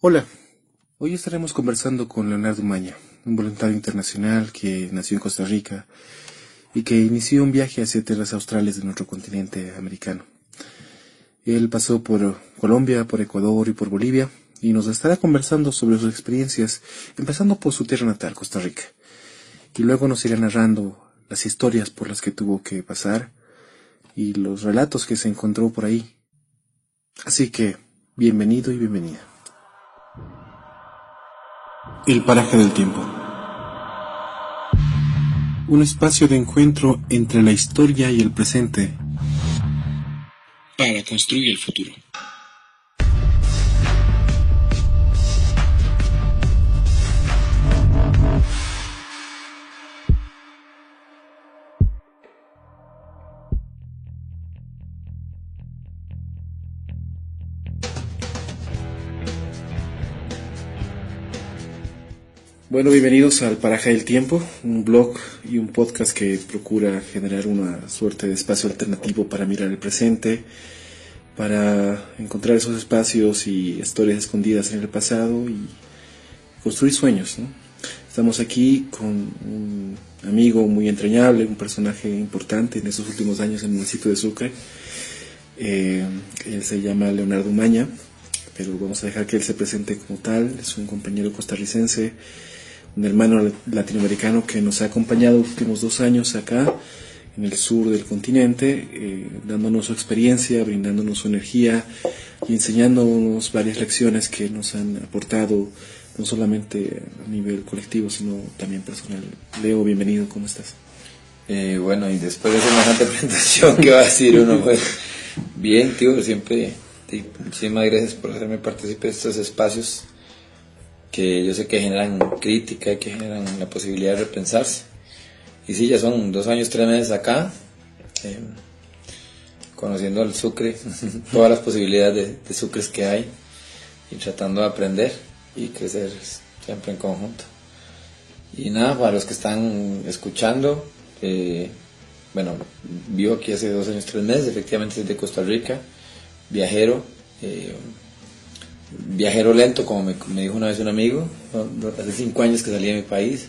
Hola, hoy estaremos conversando con Leonardo Maña, un voluntario internacional que nació en Costa Rica y que inició un viaje hacia tierras australes de nuestro continente americano. Él pasó por Colombia, por Ecuador y por Bolivia y nos estará conversando sobre sus experiencias, empezando por su tierra natal, Costa Rica. Y luego nos irá narrando las historias por las que tuvo que pasar y los relatos que se encontró por ahí. Así que, bienvenido y bienvenida. El paraje del tiempo. Un espacio de encuentro entre la historia y el presente para construir el futuro. Bueno, bienvenidos al Paraje del Tiempo, un blog y un podcast que procura generar una suerte de espacio alternativo para mirar el presente, para encontrar esos espacios y historias escondidas en el pasado y construir sueños. Estamos aquí con un amigo muy entrañable, un personaje importante en esos últimos años en el municipio de Sucre. Eh, él se llama Leonardo Maña, pero vamos a dejar que él se presente como tal. Es un compañero costarricense un hermano latinoamericano que nos ha acompañado los últimos dos años acá en el sur del continente, eh, dándonos su experiencia, brindándonos su energía y enseñándonos varias lecciones que nos han aportado no solamente a nivel colectivo, sino también personal. Leo, bienvenido, ¿cómo estás? Eh, bueno, y después de semejante presentación, ¿qué va a decir uno? Pues, bien, tío, siempre, muchísimas gracias por hacerme participar de estos espacios que yo sé que generan crítica, que generan la posibilidad de repensarse. Y sí, ya son dos años, tres meses acá, eh, conociendo al Sucre, todas las posibilidades de, Sucres que hay, y tratando de aprender y crecer siempre en conjunto. Y nada, para los que están escuchando, eh, bueno, vivo aquí hace dos años, tres meses, efectivamente desde Costa Rica, viajero. Eh, viajero lento, como me, dijo una vez un amigo, hace cinco años que salí de mi país,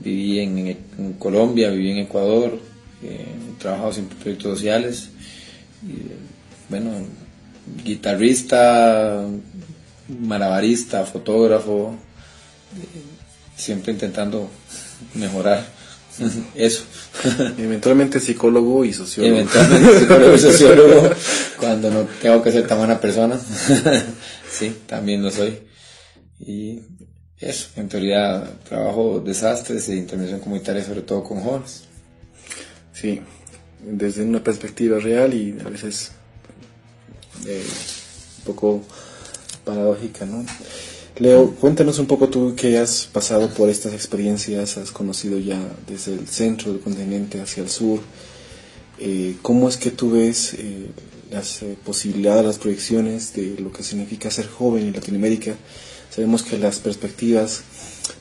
viví en, Colombia, viví en Ecuador, eh, he trabajado siempre en proyectos sociales, bueno, guitarrista, malabarista, fotógrafo, eh, siempre intentando mejorar eso. Eventualmente psicólogo y sociólogo. Eventualmente psicólogo y sociólogo cuando no tengo que ser tan buena persona. sí, también lo soy. Y eso, en teoría trabajo desastres e intervención comunitaria, sobre todo con jóvenes. Sí, desde una perspectiva real y a veces eh, un poco paradójica, ¿no? Leo, cuéntanos un poco tú que has pasado por estas experiencias, has conocido ya desde el centro del continente hacia el sur. Eh, ¿Cómo es que tú ves eh, las eh, posibilidades, las proyecciones de lo que significa ser joven en Latinoamérica? Sabemos que las perspectivas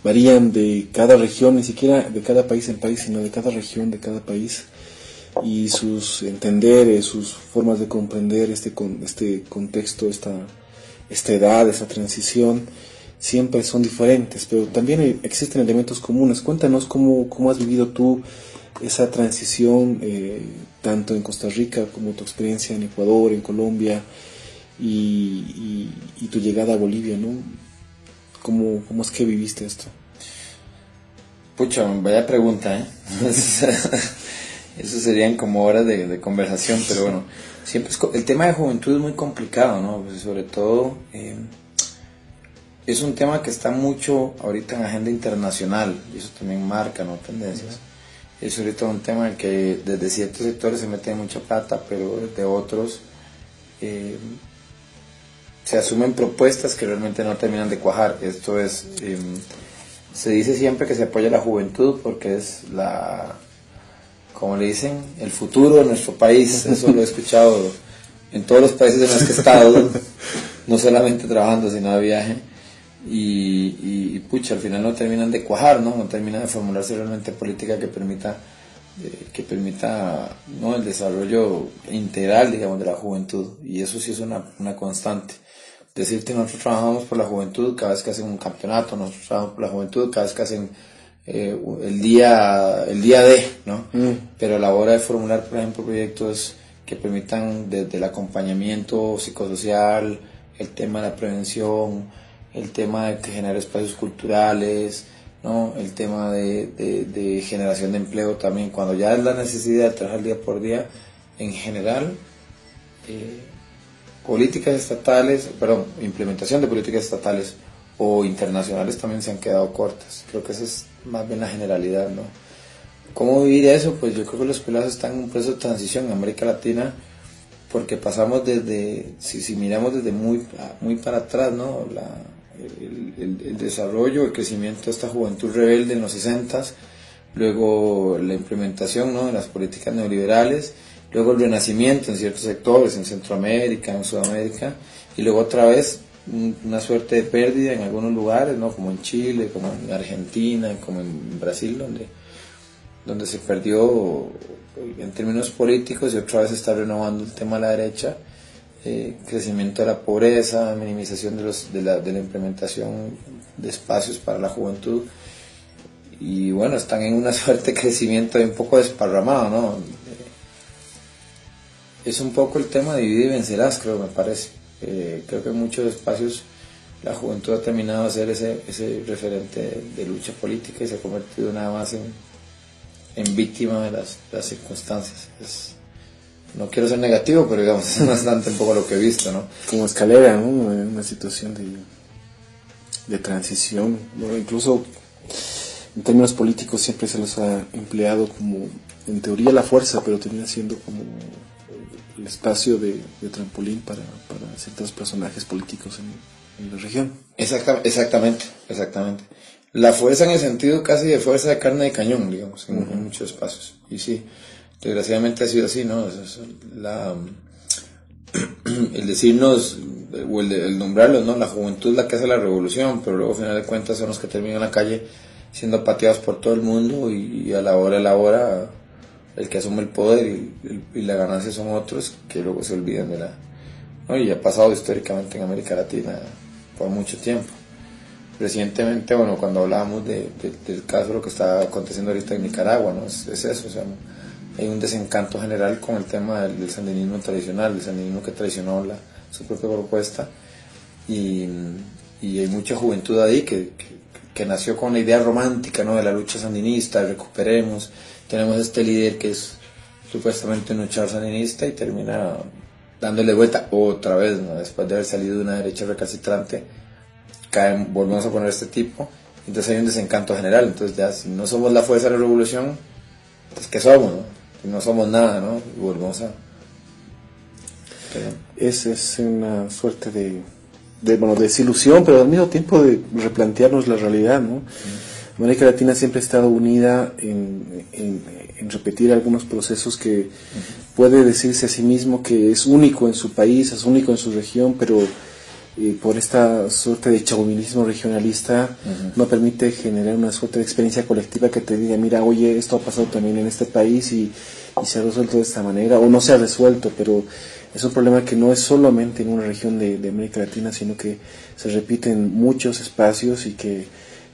varían de cada región, ni siquiera de cada país en país, sino de cada región, de cada país, y sus entenderes, sus formas de comprender este, este contexto, esta esta edad, esa transición, siempre son diferentes, pero también existen elementos comunes. Cuéntanos cómo, cómo has vivido tú esa transición, eh, tanto en Costa Rica como tu experiencia en Ecuador, en Colombia y, tu llegada a Bolivia, ¿no? ¿Cómo, ¿Cómo, es que viviste esto? Pucha, vaya pregunta, ¿eh? Eso serían como horas de, de conversación, pero bueno siempre el tema de juventud es muy complicado, ¿no? Pues, sobre todo eh, es un tema que está mucho ahorita en agenda internacional y eso también marca, ¿no? Tendencias. Es ahorita un tema en que desde ciertos sectores se mete mucha plata, pero desde otros eh, se asumen propuestas que realmente no terminan de cuajar. Esto es, eh, se dice siempre que se apoya la juventud porque es la como le dicen, el futuro de nuestro país. Eso lo he escuchado en todos los países en los que he estado, no solamente trabajando, sino de viaje. Y, pucha, al final no terminan de cuajar, ¿no? No terminan de formularse realmente política que permita eh, que permita ¿no? el desarrollo integral, digamos, de la juventud. Y eso sí es una, una constante. decirte, nosotros trabajamos por la juventud cada vez que hacen un campeonato, nosotros trabajamos por la juventud cada vez que hacen eh, el día el día de, ¿no? Mm. Pero a la hora de formular, por ejemplo, proyectos que permitan desde el acompañamiento psicosocial, el tema de la prevención, el tema de generar espacios culturales, ¿no? el tema de, de, generación de empleo también, cuando ya es la necesidad de trabajar día por día, en general, eh, políticas estatales, perdón, implementación de políticas estatales o internacionales también se han quedado cortas. Creo que esa es más bien la generalidad, ¿no? ¿Cómo vivir eso? Pues yo creo que los pelados están en un proceso de transición en América Latina porque pasamos desde, si, si miramos desde muy, muy para atrás, ¿no? La, el, desarrollo, el crecimiento de esta juventud rebelde en los 60, luego la implementación ¿no? de las políticas neoliberales, luego el renacimiento en ciertos sectores, en Centroamérica, en Sudamérica, y luego otra vez una suerte de pérdida en algunos lugares, ¿no? como en Chile, como en Argentina, como en Brasil, donde, donde se perdió en términos políticos y otra vez está renovando el tema de la derecha eh, crecimiento de la pobreza, minimización de, los, de, la, de la implementación de espacios para la juventud. Y bueno, están en una suerte de crecimiento un poco desparramado, ¿no? Es un poco el tema de dividir y vencerás, creo, me parece. Eh, creo que en muchos espacios la juventud ha terminado de ser ese, ese referente de, lucha política y se ha convertido nada más en, en víctima de las, las circunstancias. Es, no quiero ser negativo, pero digamos, es bastante un poco lo que he visto, ¿no? Como escalera, ¿no? Una situación de, de transición, incluso en términos políticos siempre se los ha empleado como, en teoría, la fuerza, pero termina siendo como el espacio de, trampolín para, para, ciertos personajes políticos en, la región. exactamente, exactamente. La fuerza en el sentido casi de fuerza de carne de cañón, digamos, en, muchos espacios. Y sí, desgraciadamente ha sido así, ¿no? La, el decirnos, o el, el, nombrarlos, ¿no? La juventud es la que hace la revolución, pero luego, al final de cuentas, son los que terminan en la calle siendo pateados por todo el mundo y, a la hora de la hora el que asume el poder y, la ganancia son otros que luego se olvidan de la... ¿no? Y ha pasado históricamente en América Latina por mucho tiempo. Recientemente, bueno, cuando hablábamos de, del caso lo que está aconteciendo ahorita en Nicaragua, ¿no? Es, es eso, o hay un desencanto general con el tema del, sandinismo tradicional, el sandinismo que traicionó la, su propia propuesta. Y, hay mucha juventud ahí que, que, nació con la idea romántica ¿no? de la lucha sandinista, recuperemos, tenemos este líder que es supuestamente un luchador sandinista y termina dándole vuelta otra vez, ¿no? después de haber salido de una derecha recalcitrante, caen, volvemos a poner este tipo, entonces hay un desencanto general, entonces ya si no somos la fuerza de la revolución, pues ¿qué somos? No? no somos nada, ¿no? Y volvemos a... Es, es una suerte de, de, bueno, desilusión, pero al mismo tiempo de replantearnos la realidad, ¿no? América Latina siempre ha estado unida en, en, repetir algunos procesos que puede decirse a sí mismo que es único en su país, es único en su región, pero eh, por esta suerte de chauvinismo regionalista no permite generar una suerte de experiencia colectiva que te diga, mira, oye, esto ha pasado también en este país y, se ha resuelto de esta manera, o no se ha resuelto, pero es un problema que no es solamente en una región de, América Latina, sino que se repite en muchos espacios y que,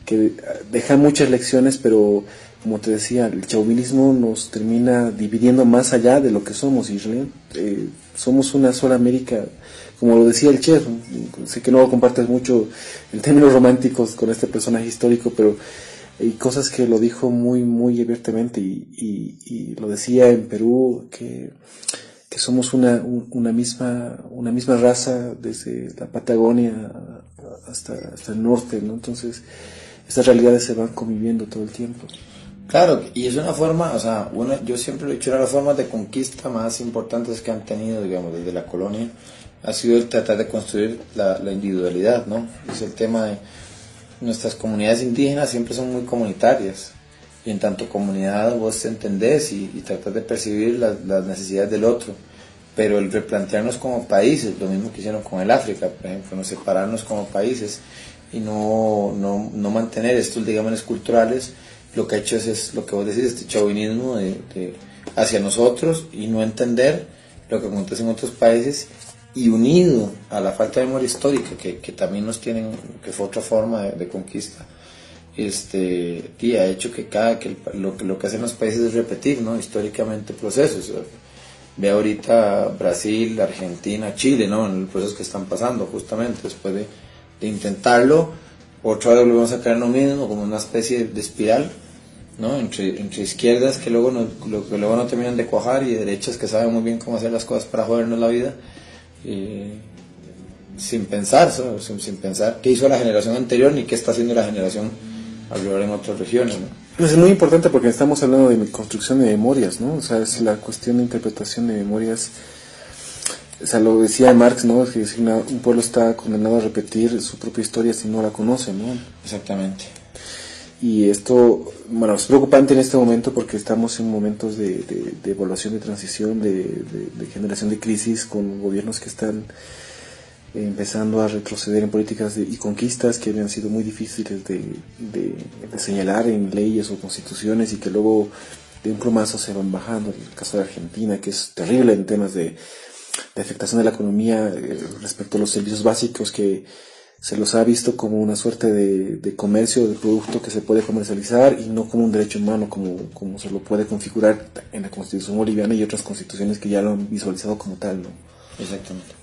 que deja muchas lecciones, pero como te decía, el chauvinismo nos termina dividiendo más allá de lo que somos, y eh, somos una sola América como lo decía el chef, sé que no compartes mucho en términos románticos con este personaje histórico, pero hay cosas que lo dijo muy, muy abiertamente y, y, lo decía en Perú, que, que somos una, una, misma, una misma raza desde la Patagonia hasta, hasta el norte, ¿no? Entonces, estas realidades se van conviviendo todo el tiempo. Claro, y es una forma, o sea, una, yo siempre lo he dicho, una de las formas de conquista más importantes que han tenido, digamos, desde la colonia, ha sido el tratar de construir la, individualidad, ¿no? Es el tema de nuestras comunidades indígenas siempre son muy comunitarias y en tanto comunidad vos entendés y, y tratas de percibir las, necesidades del otro, pero el replantearnos como países, lo mismo que hicieron con el África, por ejemplo, no separarnos como países y no, no, no mantener estos digamos culturales, lo que ha hecho es, lo que vos decís, este chauvinismo de, hacia nosotros y no entender lo que acontece en otros países y unido a la falta de memoria histórica que, que también nos tienen, que fue otra forma de, conquista, este, y ha hecho que cada que lo, lo que hacen los países es repetir ¿no? históricamente procesos. Ve ahorita Brasil, Argentina, Chile, ¿no? en los procesos que están pasando justamente después de, de intentarlo, otra vez volvemos a en lo mismo, como una especie de espiral ¿no? Entre, entre izquierdas que luego, no, que luego no terminan de cuajar y derechas que saben muy bien cómo hacer las cosas para jodernos la vida, sin pensar, sin, pensar qué hizo la generación anterior ni qué está haciendo la generación alrededor en otras regiones. Pues es muy importante porque estamos hablando de construcción de memorias, ¿no? O sea, es la cuestión de interpretación de memorias. O sea, lo decía Marx, ¿no? Que un pueblo está condenado a repetir su propia historia si no la conoce, ¿no? Exactamente. Y esto, bueno, es preocupante en este momento porque estamos en momentos de, evaluación de transición, de, generación de crisis con gobiernos que están empezando a retroceder en políticas y conquistas que habían sido muy difíciles de, señalar en leyes o constituciones y que luego de un plumazo se van bajando. El caso de Argentina, que es terrible en temas de, afectación de la economía eh, respecto a los servicios básicos que se los ha visto como una suerte de, de, comercio de producto que se puede comercializar y no como un derecho humano como, como se lo puede configurar en la constitución boliviana y otras constituciones que ya lo han visualizado como tal, ¿no? Exactamente.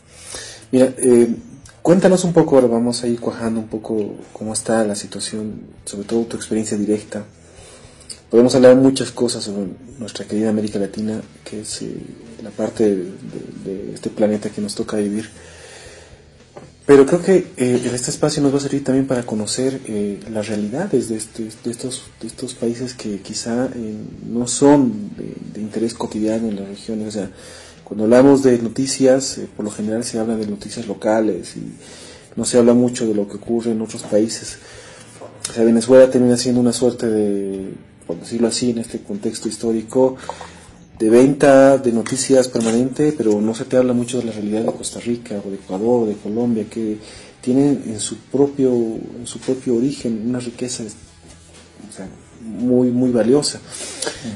Mira, eh, cuéntanos un poco, ahora vamos a ir cuajando un poco cómo está la situación, sobre todo tu experiencia directa. Podemos hablar muchas cosas sobre nuestra querida América Latina, que es eh, la parte de, este planeta que nos toca vivir pero creo que eh, este espacio nos va a servir también para conocer eh, las realidades de, este, de, estos, de estos países que quizá eh, no son de, interés cotidiano en las regiones. O sea, cuando hablamos de noticias, por lo general se habla de noticias locales y no se habla mucho de lo que ocurre en otros países. O sea, Venezuela termina siendo una suerte de, por decirlo así, en este contexto histórico, de venta de noticias permanente, pero no se te habla mucho de la realidad de Costa Rica o de Ecuador o de Colombia, que tienen en su propio, en su propio origen una riqueza muy, muy valiosa.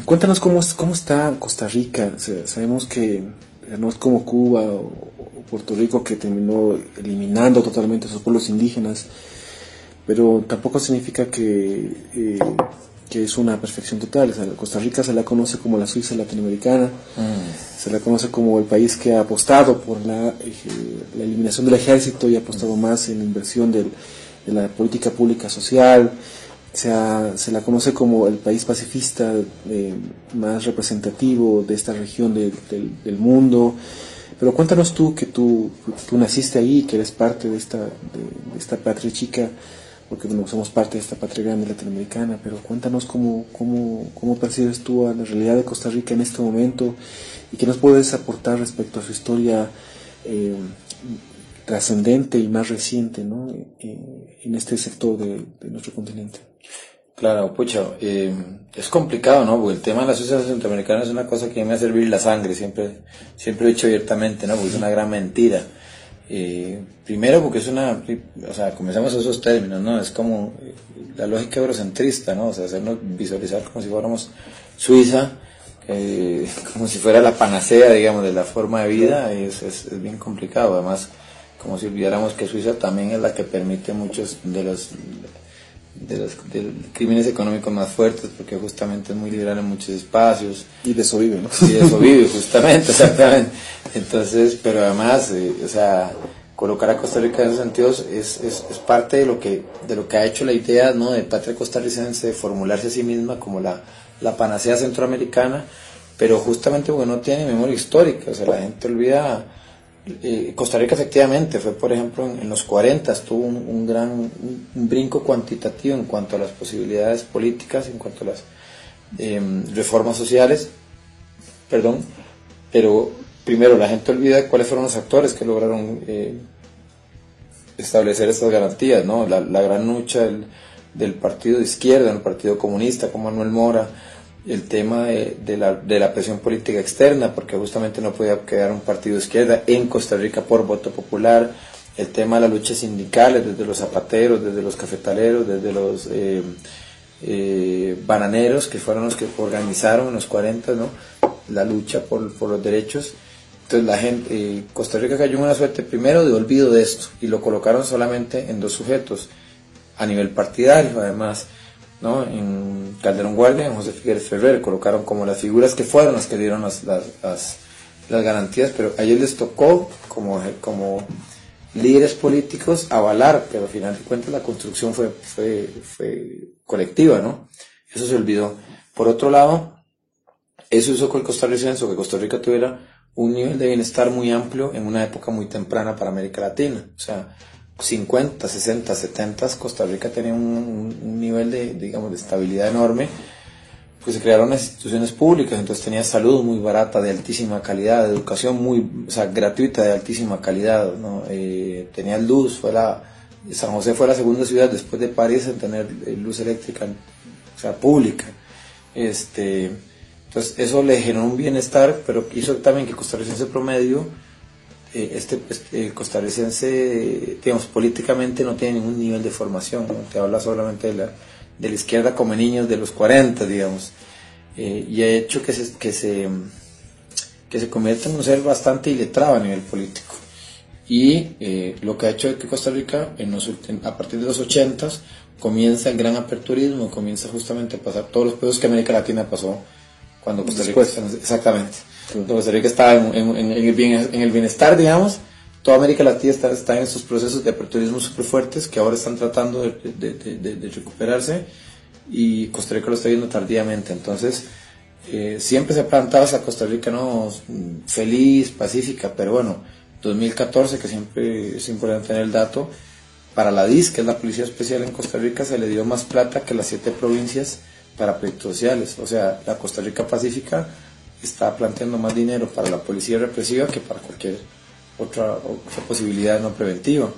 Cuéntanos cómo, cómo está Costa Rica. sabemos que no es como Cuba o, Puerto Rico que terminó eliminando totalmente a sus pueblos indígenas, pero tampoco significa que eh, que es una perfección total. Costa Rica se la conoce como la Suiza latinoamericana, mm. se la conoce como el país que ha apostado por la, eh, la eliminación del ejército y ha apostado más en la inversión de la política pública social. Se, se, la conoce como el país pacifista eh, más representativo de esta región del mundo. Pero cuéntanos tú que tú, tú naciste ahí, que eres parte de esta, de esta patria chica porque bueno, somos parte de esta patria grande latinoamericana, pero cuéntanos cómo, cómo, cómo percibes tú a la realidad de Costa Rica en este momento y qué nos puedes aportar respecto a su historia eh, trascendente y más reciente ¿no? Eh, en este sector de, nuestro continente. Claro, pucha, eh, es complicado, ¿no? Porque el tema de la sociedad centroamericana es una cosa que me hace hervir la sangre, siempre, siempre he dicho abiertamente, ¿no? Porque es una gran mentira. Eh, primero porque es una, o sea, comenzamos esos términos, ¿no? Es como la lógica eurocentrista, ¿no? O sea, hacernos visualizar como si fuéramos Suiza, como si fuera la panacea, digamos, de la forma de vida, es, es, bien complicado. Además, como si olvidáramos que Suiza también es la que permite muchos de los de los, crímenes económicos más fuertes, porque justamente es muy liberal en muchos espacios. Y de eso vive, ¿no? Y de eso vive, justamente, exactamente. Entonces, pero además, eh, o sea, colocar a Costa Rica en esos sentidos es, es, es, parte de lo, que, de lo que ha hecho la idea ¿no? de patria costarricense de formularse a sí misma como la, la panacea centroamericana, pero justamente porque no tiene memoria histórica, o sea, la gente olvida eh, Costa Rica efectivamente fue, por ejemplo, en, los 40 tuvo un, gran brinco cuantitativo en cuanto a las posibilidades políticas, en cuanto a las em, reformas sociales, perdón, pero primero la gente olvida cuáles fueron los actores que lograron eh, establecer estas garantías, ¿no? La, gran lucha del, del, partido de izquierda, el partido comunista, como Manuel Mora, el tema de, la, de, la, presión política externa, porque justamente no podía quedar un partido de izquierda en Costa Rica por voto popular, el tema de las luchas sindicales, desde los zapateros, desde los cafetaleros, desde los eh, eh, bananeros, que fueron los que organizaron en los 40 ¿no? la lucha por, por los derechos, Entonces la gente, eh, Costa Rica cayó en una suerte primero de olvido de esto y lo colocaron solamente en dos sujetos, a nivel partidario además, ¿no? En Calderón Guardia, en José Figueres Ferrer, colocaron como las figuras que fueron las que dieron las, las, las, garantías, pero a ellos les tocó como, como líderes políticos avalar, pero al final de cuentas la construcción fue, fue, fue colectiva, ¿no? Eso se olvidó. Por otro lado, eso hizo que el costarricense, que Costa Rica tuviera un nivel de bienestar muy amplio en una época muy temprana para América Latina. O sea, 50, 60, 70, Costa Rica tenía un, nivel de, digamos, de estabilidad enorme pues se crearon instituciones públicas, entonces tenía salud muy barata, de altísima calidad, educación muy, o sea, gratuita, de altísima calidad, ¿no? Eh, tenía luz, fue la, San José fue la segunda ciudad después de París en tener eh, luz eléctrica, o sea, pública. Este, entonces eso le generó un bienestar, pero hizo también que el costarricense promedio, eh, este, este costarricense, digamos, políticamente no tiene ningún nivel de formación, ¿no? te habla solamente de la de la izquierda como niños de los 40, digamos, eh, y ha hecho que se, que, se, que se convierta en un ser bastante iletrado a nivel político. Y eh, lo que ha hecho es que Costa Rica, en a partir de los 80 comienza el gran aperturismo, comienza justamente a pasar todos los pesos que América Latina pasó cuando Costa Rica, exactamente, Costa Rica estaba en, el bienestar, digamos, toda América Latina está, está en estos procesos de aperturismo súper fuertes que ahora están tratando de, recuperarse y Costa Rica lo está viendo tardíamente. Entonces, eh, siempre se ha plantado esa Costa Rica ¿no? feliz, pacífica, pero bueno, 2014, que siempre es importante tener el dato, para la DIS, que es la Policía Especial en Costa Rica, se le dio más plata que las siete provincias para proyectos sociales. O sea, la Costa Rica Pacífica está planteando más dinero para la policía represiva que para cualquier otra, otra posibilidad no preventiva.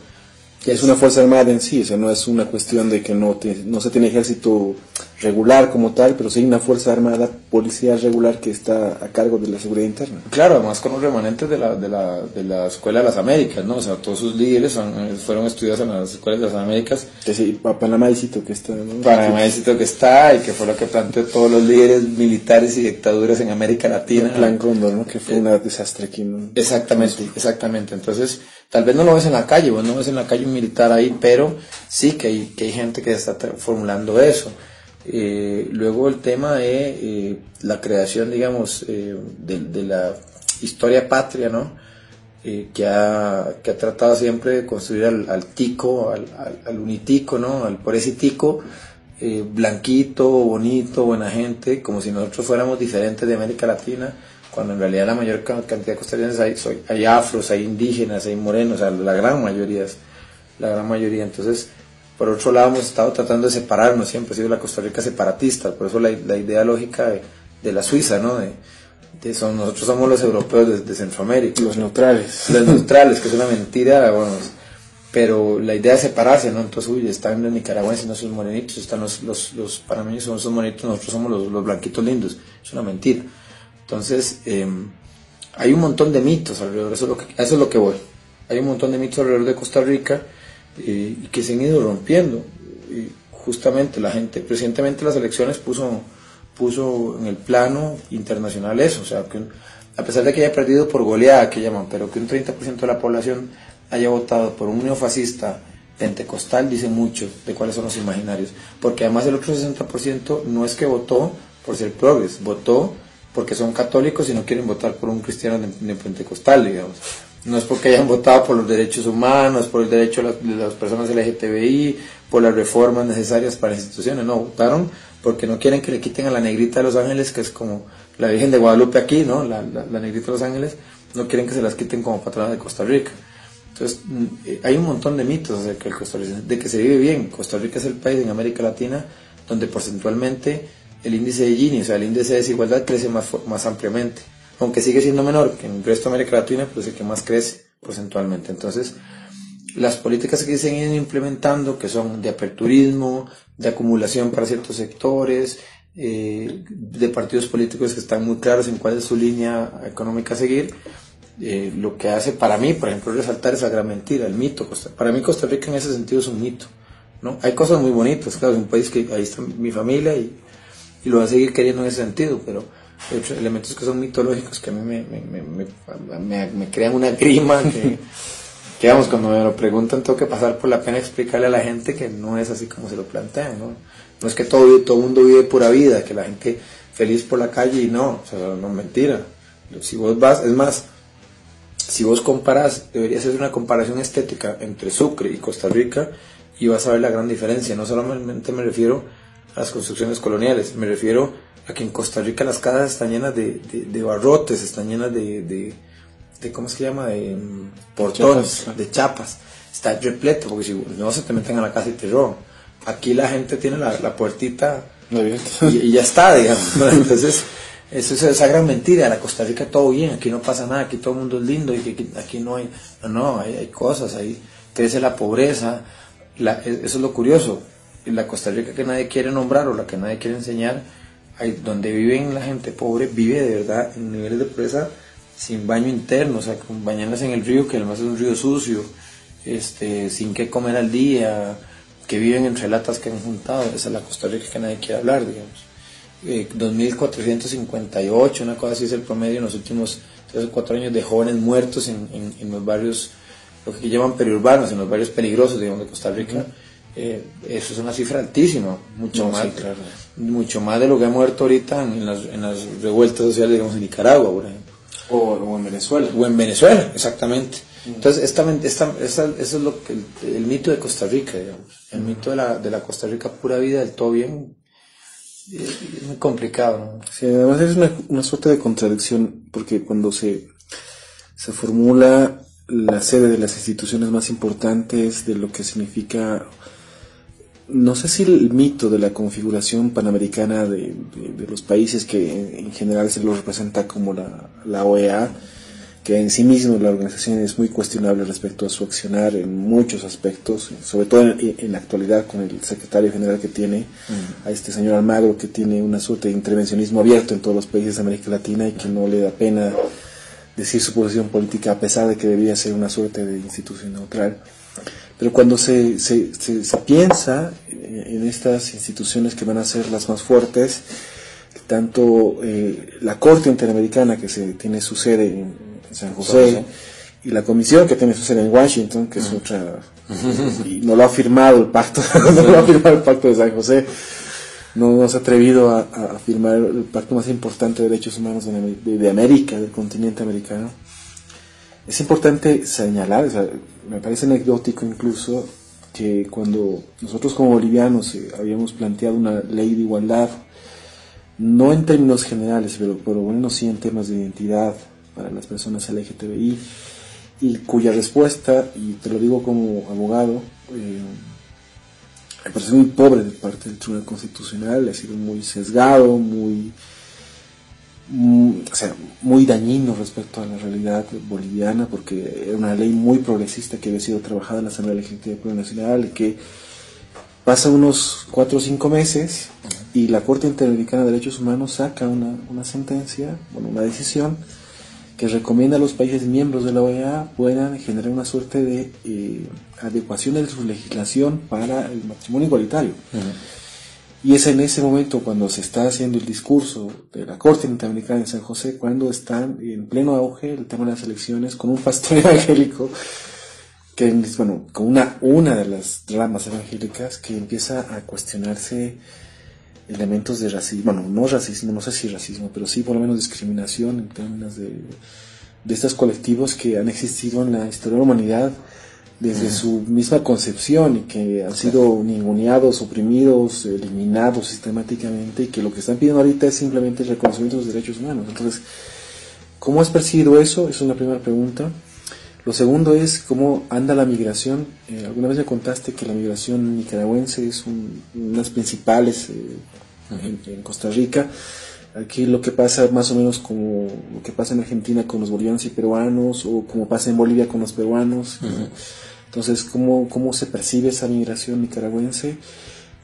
Es una fuerza armada en sí, o sea, no es una cuestión de que no, no se tiene ejército regular como tal, pero sí una fuerza armada policial regular que está a cargo de la seguridad interna. Claro, además con los remanentes de la, de la, de la Escuela de las Américas, ¿no? O sea, todos sus líderes fueron estudiados en las Escuelas de las Américas. Que sí, Panamá que está, ¿no? Panamá que está y que fue lo que planteó todos los líderes militares y dictaduras en América Latina. El plan Cóndor, ¿no? Que fue un desastre aquí, ¿no? Exactamente, exactamente. Entonces, tal vez no lo ves en la calle, vos no ves en la calle un militar ahí, pero sí que hay, que hay gente que está formulando eso. Eh, luego el tema de eh, la creación, digamos, eh, de, la historia patria, ¿no? que, ha, que ha tratado siempre de construir al, tico, al, al, unitico, ¿no? Al por ese tico, blanquito, bonito, buena gente, como si nosotros fuéramos diferentes de América Latina, cuando en realidad la mayor cantidad de costarricenses hay, hay afros, hay indígenas, hay morenos, o la gran mayoría, la gran mayoría. Entonces, por otro lado, hemos estado tratando de separarnos, siempre ha sido la Costa Rica separatista, por eso la, idea lógica de, la Suiza, ¿no? De, son, nosotros somos los europeos de, Centroamérica. Los neutrales. Los neutrales, que es una mentira, bueno, pero la idea de separarse, ¿no? Entonces, uy, están los nicaragüenses, no son morenitos, están los, los, los panameños, son morenitos, nosotros somos los, los, blanquitos lindos, es una mentira. Entonces, em, hay un montón de mitos alrededor, eso es, lo que, eso es lo que voy. Hay un montón de mitos alrededor de Costa Rica y que se han ido rompiendo. Y justamente la gente, recientemente las elecciones puso, puso en el plano internacional eso, o sea, que a pesar de que haya perdido por goleada, que llaman, pero que un 30% de la población haya votado por un neofascista pentecostal, dice mucho de cuáles son los imaginarios, porque además el otro 60% no es que votó por ser progres, votó porque son católicos y no quieren votar por un cristiano de pentecostal, digamos. No es porque hayan votado por los derechos humanos, por el derecho de las, personas LGTBI, por las reformas necesarias para las instituciones. No, votaron porque no quieren que le quiten a la negrita de Los Ángeles, que es como la Virgen de Guadalupe aquí, ¿no? La, negrita de Los Ángeles, no quieren que se las quiten como patrona de Costa Rica. Entonces, mm, hay un montón de mitos acerca del Costa Rica, de que se vive bien. Costa Rica es el país en América Latina donde porcentualmente el índice de Gini, o sea, el índice de desigualdad crece más ampliamente aunque sigue siendo menor que en el resto de América Latina, pues es el que más crece porcentualmente. Entonces, las políticas que se han ido implementando, que son de aperturismo, de acumulación para ciertos sectores, eh, de partidos políticos que están muy claros en cuál es su línea económica a seguir, eh, lo que hace para mí, por ejemplo, resaltar esa gran mentira, el mito. Para mí Costa Rica en ese sentido es un mito. ¿no? Hay cosas muy bonitas, claro, es un país que ahí está mi familia y, y lo va a seguir queriendo en ese sentido, pero hay otros elementos que son mitológicos que a mí me, me, me, crean una grima que, que, vamos, cuando me lo preguntan tengo que pasar por la pena explicarle a la gente que no es así como se lo plantean, ¿no? No es que todo, todo mundo vive pura vida, que la gente feliz por la calle y no, o sea, no es mentira. Si vos vas, es más, si vos comparas, debería ser una comparación estética entre Sucre y Costa Rica y vas a ver la gran diferencia. No solamente me refiero a las construcciones coloniales, me refiero a que en Costa Rica las casas están llenas de, de, barrotes, están llenas de, de, ¿cómo se llama? De mm, portones, de chapas. Está repleto, porque si no se te meten a la casa y te roban. Aquí la gente tiene la, la puertita y, ya está, digamos. Entonces, eso es esa gran mentira. En la Costa Rica todo bien, aquí no pasa nada, aquí todo el mundo es lindo y aquí, aquí no hay, no, no hay, hay, cosas, ahí crece la pobreza. La, eso es lo curioso. En la Costa Rica que nadie quiere nombrar o la que nadie quiere enseñar, hay, donde viven la gente pobre, vive de verdad en niveles de pobreza sin baño interno, o sea, con bañarlas en el río, que además es un río sucio, este, sin qué comer al día, que viven entre latas que han juntado. Esa es la Costa Rica que nadie quiere hablar, digamos. 2.458, eh, una cosa así es el promedio en los últimos 3 o 4 años de jóvenes muertos en, en, los barrios, lo que llaman periurbanos, en los barrios peligrosos, digamos, de Costa Rica. Eh, eso es una cifra altísima, mucho, más, mucho más de lo que ha muerto ahorita en las, en las revueltas sociales, digamos, en Nicaragua, por ejemplo. O, en Venezuela. O en Venezuela, exactamente. Entonces, esta, esta, eso es lo que, el, mito de Costa Rica, digamos. El mito de la, de la Costa Rica pura vida, del todo bien, es muy complicado. Sí, además es una, una, suerte de contradicción, porque cuando se, se formula la sede de las instituciones más importantes, de lo que significa, no sé si el mito de la configuración panamericana de, de, los países que en general se lo representa como la, la OEA, que en sí mismo la organización es muy cuestionable respecto a su accionar en muchos aspectos, sobre todo en, la actualidad con el secretario general que tiene, a este señor Almagro, que tiene una suerte de intervencionismo abierto en todos los países de América Latina y que no le da pena decir su posición política a pesar de que debería ser una suerte de institución neutral. Pero cuando se, se, se, piensa en estas instituciones que van a ser las más fuertes, tanto eh, la Corte Interamericana, que se tiene su sede en, San José, y la comisión que tiene su sede en Washington, que es otra, y no lo ha firmado el pacto, no lo ha firmado el pacto de San José, no, se ha atrevido a, firmar el pacto más importante de derechos humanos de, América, del continente americano. Es importante señalar, me parece anecdótico incluso, que cuando nosotros como bolivianos eh, habíamos planteado una ley de igualdad, no en términos generales, pero por lo menos sí en temas de identidad, para las personas LGTBI y cuya respuesta, y te lo digo como abogado, eh, me parece muy pobre de parte del Tribunal Constitucional, ha sido muy sesgado, muy, o sea, muy dañino respecto a la realidad boliviana, porque era una ley muy progresista que había sido trabajada en la Asamblea Legislativa Nacional y que pasa unos cuatro o cinco meses y la Corte Interamericana de Derechos Humanos saca una, una sentencia, bueno, una decisión que recomienda a los países miembros de la OEA puedan generar una suerte de eh, adecuación de su legislación para el matrimonio igualitario. Y es en ese momento cuando se está haciendo el discurso de la Corte Interamericana de San José, cuando están en pleno auge el tema de las elecciones con un pastor evangélico que bueno, con una, una de las ramas evangélicas que empieza a cuestionarse elementos de racismo, bueno, no racismo, no sé si racismo, pero sí por lo menos discriminación en términos de, de estos colectivos que han existido en la historia de la humanidad desde su misma concepción y que han sido ninguneados, oprimidos, eliminados sistemáticamente y que lo que están pidiendo ahorita es simplemente el reconocimiento de los derechos humanos. Entonces, ¿cómo has percibido eso? Es una primera pregunta. Lo segundo es cómo anda la migración. Eh, alguna vez me contaste que la migración nicaragüense es un, una de las principales eh, en, Costa Rica. Aquí lo que pasa más o menos como lo que pasa en Argentina con los bolivianos y peruanos o como pasa en Bolivia con los peruanos. Entonces, ¿cómo, ¿cómo se percibe esa migración nicaragüense?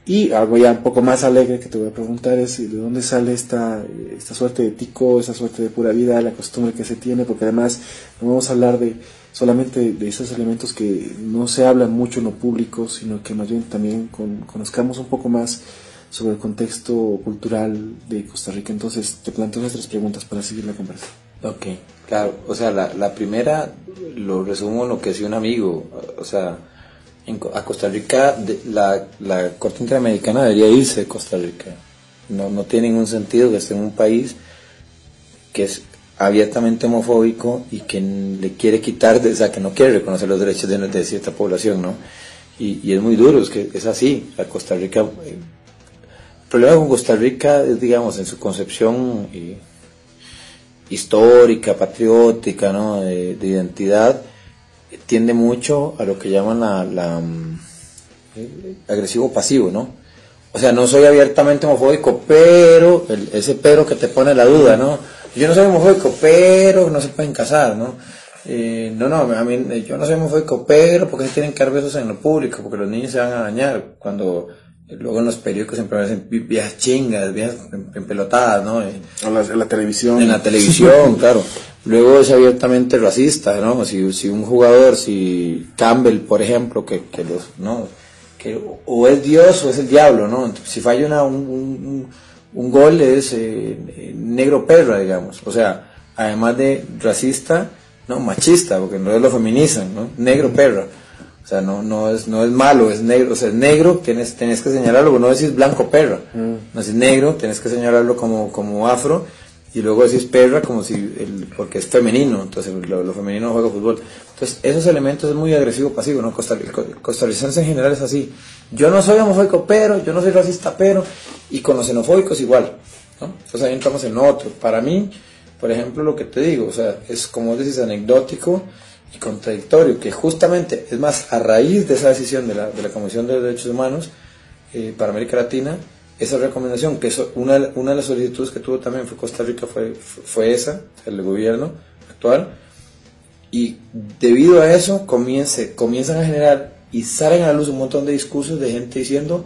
Y algo ya un poco más alegre que te voy a preguntar es de dónde sale esta, esta suerte de tico, esa suerte de pura vida, la costumbre que se tiene, porque además no vamos a hablar de solamente de esos elementos que no se hablan mucho en lo público, sino que más bien también conozcamos un poco más sobre el contexto cultural de Costa Rica. Entonces, te planteo nuestras preguntas para seguir la conversación. Ok, claro. O sea, la, la primera lo resumo en lo que decía un amigo. O sea, en, a Costa Rica, la, la Corte Interamericana debería irse de Costa Rica. No, no tiene ningún sentido que esté en un país que es abiertamente homofóbico y que le quiere quitar, o sea, que no quiere reconocer los derechos de, de cierta población, ¿no? Y, y, es muy duro, es que es así. La Costa Rica, eh, el problema con Costa Rica es, digamos, en su concepción eh, histórica, patriótica, ¿no? De, de, identidad, tiende mucho a lo que llaman la, la eh, agresivo pasivo, ¿no? O sea, no soy abiertamente homofóbico, pero ese pero que te pone la duda, ¿no? Yo no soy homofóbico, pero no se pueden casar, ¿no? Eh, no, no, a mí, yo no soy homofóbico, pero porque se tienen que dar besos en lo público, porque los niños se van a dañar cuando luego en los periódicos siempre aparecen viejas chingas, viejas empelotadas, ¿no? Eh, en, la, en la televisión. En la televisión, claro. Luego es abiertamente racista, ¿no? Si, si un jugador, si Campbell, por ejemplo, que, que los, ¿no? Que o es Dios o es el diablo, ¿no? si falla una, un, un, un gol es eh, negro perra, digamos. O sea, además de racista, no, machista, porque no lo feminizan, ¿no? Negro perra. O sea, no, no, es, no es malo, es negro. O sea, es negro, tienes, tienes que señalarlo, no decís blanco perra. Mm. No decís negro, tienes que señalarlo como, como afro. Y luego decís perra como si, el, porque es femenino, entonces lo, lo, femenino juega fútbol. Entonces, esos elementos es muy agresivo pasivo, ¿no? Costa, costarricense en general es así. Yo no soy homofóbico, pero, yo no soy racista, pero, y con los xenofóbicos igual, ¿no? Entonces ahí entramos en otro. Para mí, por ejemplo, lo que te digo, o sea, es como decís, anecdótico y contradictorio, que justamente, es más, a raíz de esa decisión de la, de la Comisión de Derechos Humanos eh, para América Latina, esa recomendación, que eso, una, una de las solicitudes que tuvo también fue Costa Rica, fue, fue esa, el gobierno actual, y debido a eso comience, comienzan a generar y salen a la luz un montón de discursos de gente diciendo,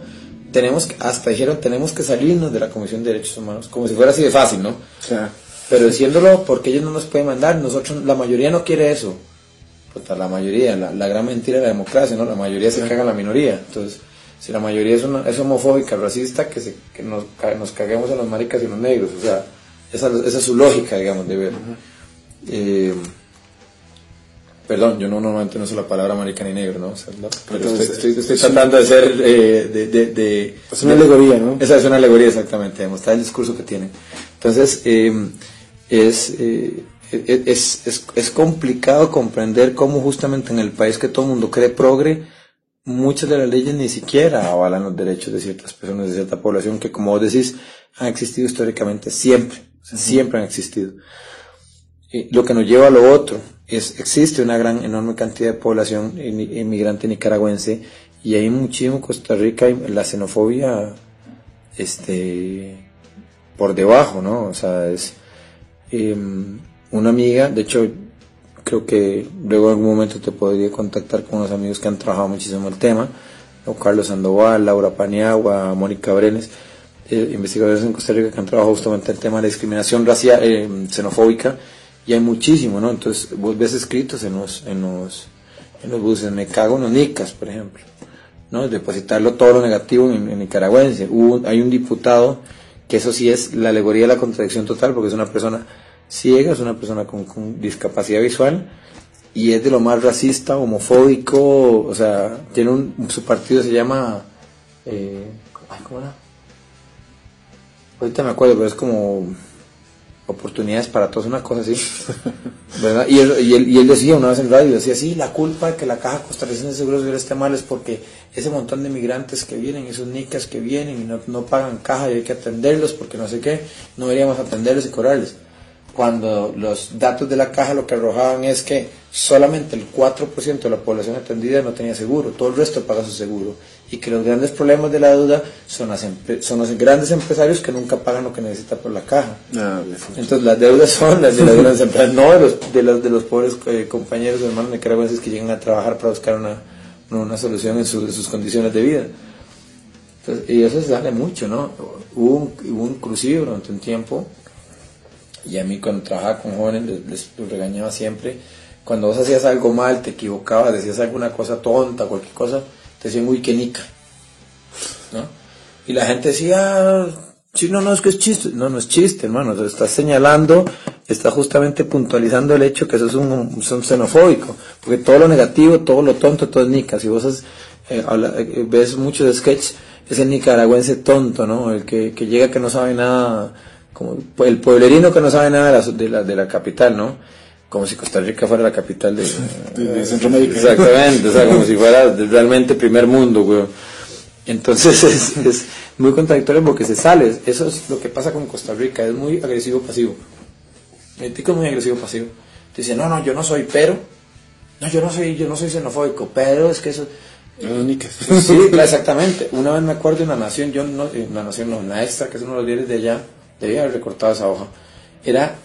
tenemos que, hasta dijeron, tenemos que salirnos de la Comisión de Derechos Humanos, como si fuera así de fácil, ¿no? Pero diciéndolo porque ellos no nos pueden mandar, nosotros, la mayoría no quiere eso. La mayoría, la, la, gran mentira de la democracia, ¿no? La mayoría se caga en la minoría. Entonces, si la mayoría es, una, es homofóbica, racista, que, se, que nos, nos caguemos a los maricas y los negros. O sea, esa, esa es su lógica, digamos, de ver. Eh, perdón, yo no normalmente no uso la palabra marica ni negro, ¿no? O sea, no pero Entonces, estoy, estoy, estoy tratando de ser, eh, de, de, de, Es una alegoría, ¿no? Esa es una alegoría, exactamente, demostrar el discurso que tienen. Entonces, eh, es, eh, es, es, es, complicado comprender cómo justamente en el país que todo el mundo cree progre, muchas de las leyes ni siquiera avalan los derechos de ciertas personas, de cierta población, que como vos decís, han existido históricamente siempre, o sea, -huh. siempre han existido. Y lo que nos lleva a lo otro, es, existe una gran, enorme cantidad de población inmigrante nicaragüense y hay muchísimo en Costa Rica la xenofobia este por debajo, ¿no? O sea, es eh, una amiga, de hecho, creo que luego en algún momento te podría contactar con unos amigos que han trabajado muchísimo el tema, o Carlos Sandoval, Laura Paniagua, Mónica Brenes, eh, investigadores en Costa Rica que han trabajado justamente el tema de la discriminación racial, eh, xenofóbica, y hay muchísimo, ¿no? Entonces, vos ves escritos en los, en los, en los buses, me cago en los nicas, por ejemplo, ¿no? Depositarlo todo lo negativo en, en nicaragüense. Hubo, hay un diputado que eso sí es la alegoría de la contradicción total, porque es una persona ciega, es una persona con, con discapacidad visual, y es de lo más racista, homofóbico, o sea, tiene un, su partido se llama, eh, ay, ¿cómo era? Ahorita me acuerdo, pero es como oportunidades para todos, una cosa así, ¿verdad? Y él, y, él, y él decía una vez en radio, decía, sí, la culpa de que la Caja Costarricense de Seguros Sociales esté mal es porque ese montón de migrantes que vienen, esos nicas que vienen y no, no pagan caja y hay que atenderlos porque no sé qué, no deberíamos atenderlos y cobrarles. Cuando los datos de la caja lo que arrojaban es que solamente el 4% de la población atendida no tenía seguro, todo el resto paga su seguro. Y que los grandes problemas de la deuda son, las son los grandes empresarios que nunca pagan lo que necesita por la caja. Ah, Entonces las deudas son las de las grandes empresas, no de los, de los, de los pobres eh, compañeros hermanos nicaragüenses que llegan a trabajar para buscar una, una solución en, su, en sus condiciones de vida. Entonces, y eso se sale mucho, ¿no? Hubo, un, hubo inclusive durante un tiempo, y a mí cuando trabajaba con jóvenes les, regañaba siempre, cuando vos hacías algo mal, te equivocabas, decías alguna cosa tonta, cualquier cosa, te decían, uy, qué nica, ¿no? Y la gente decía, sí, no, no, es que es chiste. No, no es chiste, hermano. Te estás señalando, está justamente puntualizando el hecho que eso es un, un xenofóbico. Porque todo lo negativo, todo lo tonto, todo es nica. Si vos eh, eh, ves muchos sketches, es el nicaragüense tonto, ¿no? El que, que llega que no sabe nada, como el pueblerino que no sabe nada de la, de la, de la capital, ¿no? Como si Costa Rica fuera la capital de, de Centroamérica. Exactamente, o sea, como si fuera realmente primer mundo, güey. Entonces es, es, muy contradictorio porque se sale. Eso es lo que pasa con Costa Rica, es muy agresivo pasivo. El tico es muy agresivo pasivo. Te dice, no, no, yo no soy, pero. No, yo no soy, yo no soy xenofóbico, pero es que eso. Sí, exactamente. Una vez me acuerdo de una nación, yo no, una nación no, una extra, que es uno de los líderes de allá, debía haber recortado esa hoja. Era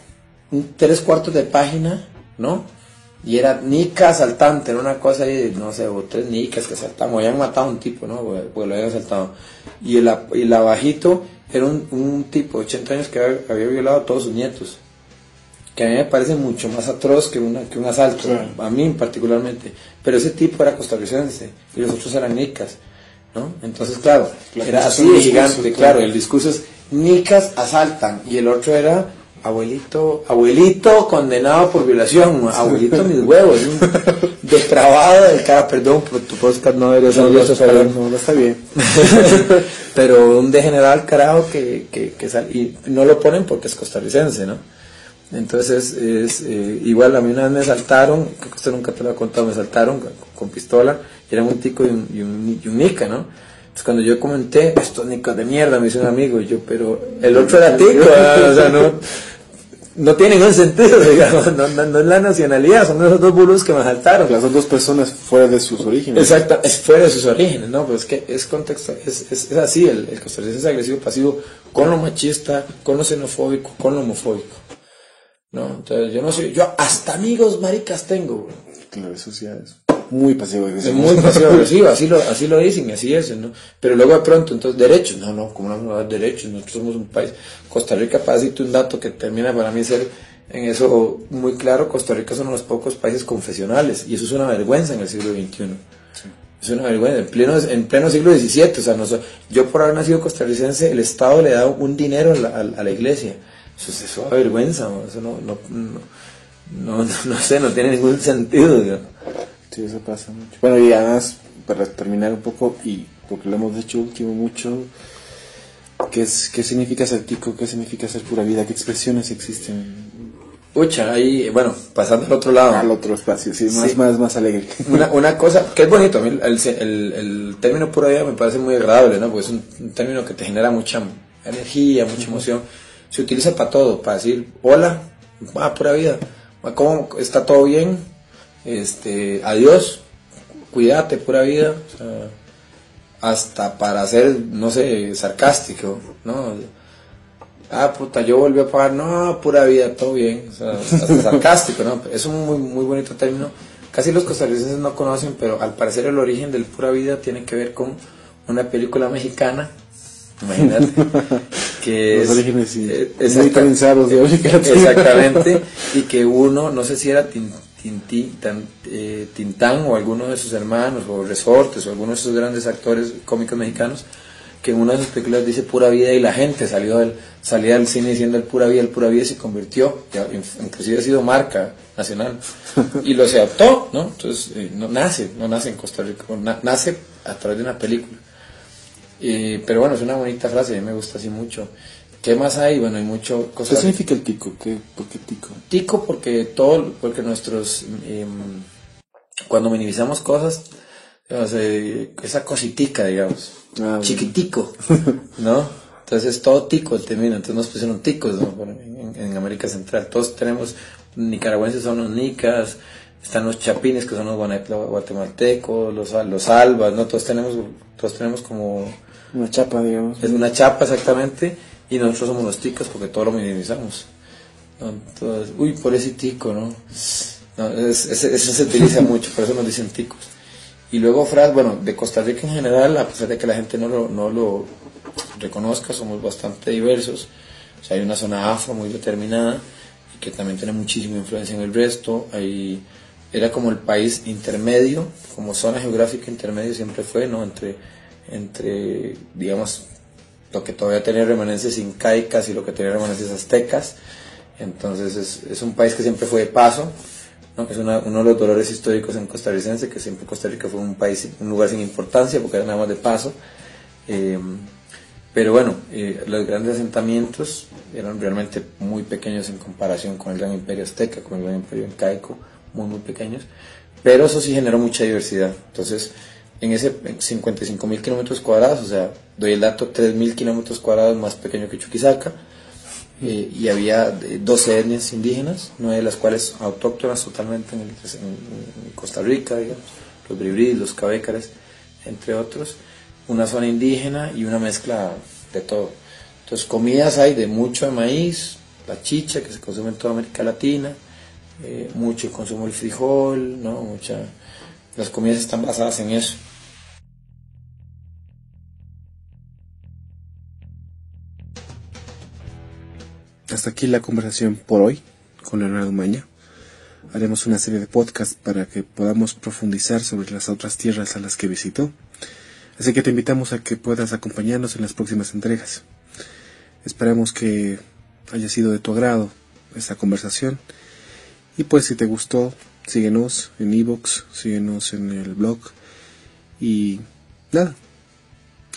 un tres cuartos de página, ¿no? Y era Nica asaltante, era una cosa ahí, no sé, o tres Nicas que asaltaban, o habían matado a un tipo, ¿no? Porque lo habían asaltado. Y el, y el abajito era un, un tipo de 80 años que había, violado a todos sus nietos. Que a mí me parece mucho más atroz que, una, que un asalto, a mí particularmente. Pero ese tipo era costarricense y los otros eran Nicas, ¿no? Entonces, claro, era así de gigante, claro, el discurso es Nicas asaltan y el otro era Abuelito, abuelito condenado por violación, abuelito mis huevos, depravado del cara, perdón, por tu podcast no debería ser no, no, no, está bien. pero un degenerado carajo que, que, que sale, y no lo ponen porque es costarricense, ¿no? Entonces, es, eh, igual a mí una vez me saltaron, creo que usted nunca te lo ha contado, me saltaron con, pistola, y eran un tico y un, y un, y un nica, ¿no? Entonces cuando yo comenté, estos nicos de mierda, me dice un amigo, y yo, pero el otro era tico, o sea, no, no tiene ningún sentido, digamos, no, no, es la nacionalidad, son esos dos bulos que me saltaron. Las dos personas fuera de sus orígenes. Exacto, es fuera de sus orígenes, ¿no? Pues es que es contexto, es, es, es así, el, el costarricense es agresivo pasivo con lo machista, con lo xenofóbico, con lo homofóbico. ¿No? Entonces yo no sé, yo hasta amigos maricas tengo, Claro, eso sí es muy pasivo agresivo. Es muy pasivo agresivo, así lo, así lo dicen y así es, ¿no? Pero luego de pronto, entonces, derechos, no, no, ¿cómo no vamos a dar derechos? Nosotros somos un país, Costa Rica, para decirte un dato que termina para mí ser en eso muy claro, Costa Rica es uno de los pocos países confesionales y eso es una vergüenza en el siglo XXI. Es una vergüenza, en pleno, en pleno siglo XVII, o sea, no, yo por haber nacido costarricense, el Estado le da un dinero a la, a, la iglesia. Eso, es una vergüenza, eso no, no, no, no, sé, no tiene ningún sentido. Sí, eso pasa mucho. Bueno, y además, para terminar un poco, y porque lo hemos hecho último mucho, ¿qué, es, qué significa ser tico? ¿Qué significa ser pura vida? ¿Qué expresiones existen? Pucha, ahí, bueno, pasando al otro lado. Al otro espacio, sí, más, más, más alegre. Una, una cosa que es bonito, el, el, el, término pura vida me parece muy agradable, ¿no? Porque es un, término que te genera mucha energía, mucha emoción. Se utiliza para todo, para decir, hola, ah, pura vida, ¿cómo está todo bien? Este, adiós, cuídate, pura vida, hasta para ser, no sé, sarcástico, ¿no? Ah, puta, yo volví a pagar, no, pura vida, todo bien, o sea, hasta sarcástico, ¿no? Es un muy, muy bonito término. Casi los costarricenses no conocen, pero al parecer el origen del pura vida tiene que ver con una película mexicana, imagínate, que los es, orígenes sí, eh, exactamente, y que uno, no sé si era Tintán, eh, Tintán o alguno de sus hermanos, o Resortes, o alguno de esos grandes actores cómicos mexicanos, que en una de sus películas dice pura vida y la gente salió del, salía del cine diciendo el pura vida, el pura vida y se convirtió, inclusive ha sido marca nacional, y lo se adoptó, ¿no? Entonces, eh, no nace, no nace en Costa Rica, nace a través de una película. pero bueno, es una bonita frase, a mí me gusta así mucho. ¿Qué más hay? Bueno, hay mucho cosas. ¿Qué significa el tico? ¿Qué, ¿Por qué tico? Tico porque todo, porque nuestros, em, cuando minimizamos cosas, esa cositica, digamos, ah, chiquitico, ¿no? Entonces es todo tico el término, entonces nos pusieron ticos en, América Central. Todos tenemos, nicaragüenses son los nicas, están los chapines que son los guatemaltecos, los, los albas, ¿no? Todos tenemos, todos tenemos como... Una chapa, digamos. Es una chapa exactamente y nosotros somos los ticos porque todo lo minimizamos. Entonces, uy, por ese tico, ¿no? eso se utiliza mucho, por eso nos dicen ticos. Y luego, Fras, bueno, de Costa Rica en general, a pesar de que la gente no lo, no lo reconozca, somos bastante diversos. O sea, hay una zona afro muy determinada y que también tiene muchísima influencia en el resto. Hay, era como el país intermedio, como zona geográfica intermedio siempre fue, ¿no? Entre, entre digamos, lo que todavía tenía remanencias incaicas y lo que tenía remanencias aztecas. Entonces es, es un país que siempre fue de paso, ¿no? es uno de los dolores históricos en costarricense, que siempre Costa Rica fue un país, un lugar sin importancia porque era nada más de paso. Eh, pero bueno, eh, los grandes asentamientos eran realmente muy pequeños en comparación con el gran imperio azteca, con el gran imperio incaico, muy muy pequeños, pero eso sí generó mucha diversidad. Entonces, en ese 55 mil kilómetros cuadrados, o sea, doy el dato, 3 mil kilómetros cuadrados más pequeño que Chuquisaca, eh, y había 12 etnias indígenas, nueve de las cuales autóctonas totalmente en, Costa Rica, digamos, los bribris, los cabécares, entre otros, una zona indígena y una mezcla de todo. Entonces, comidas hay de mucho de maíz, la chicha que se consume en toda América Latina, eh, mucho consumo del frijol, ¿no? Mucha, las comidas están basadas en eso. Hasta aquí la conversación por hoy con Leonardo Maña. Haremos una serie de podcasts para que podamos profundizar sobre las otras tierras a las que visitó. Así que te invitamos a que puedas acompañarnos en las próximas entregas. Esperamos que haya sido de tu agrado esta conversación. Y pues si te gustó, síguenos en iVoox, síguenos en el blog. Y nada,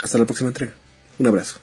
hasta la próxima entrega. Un abrazo.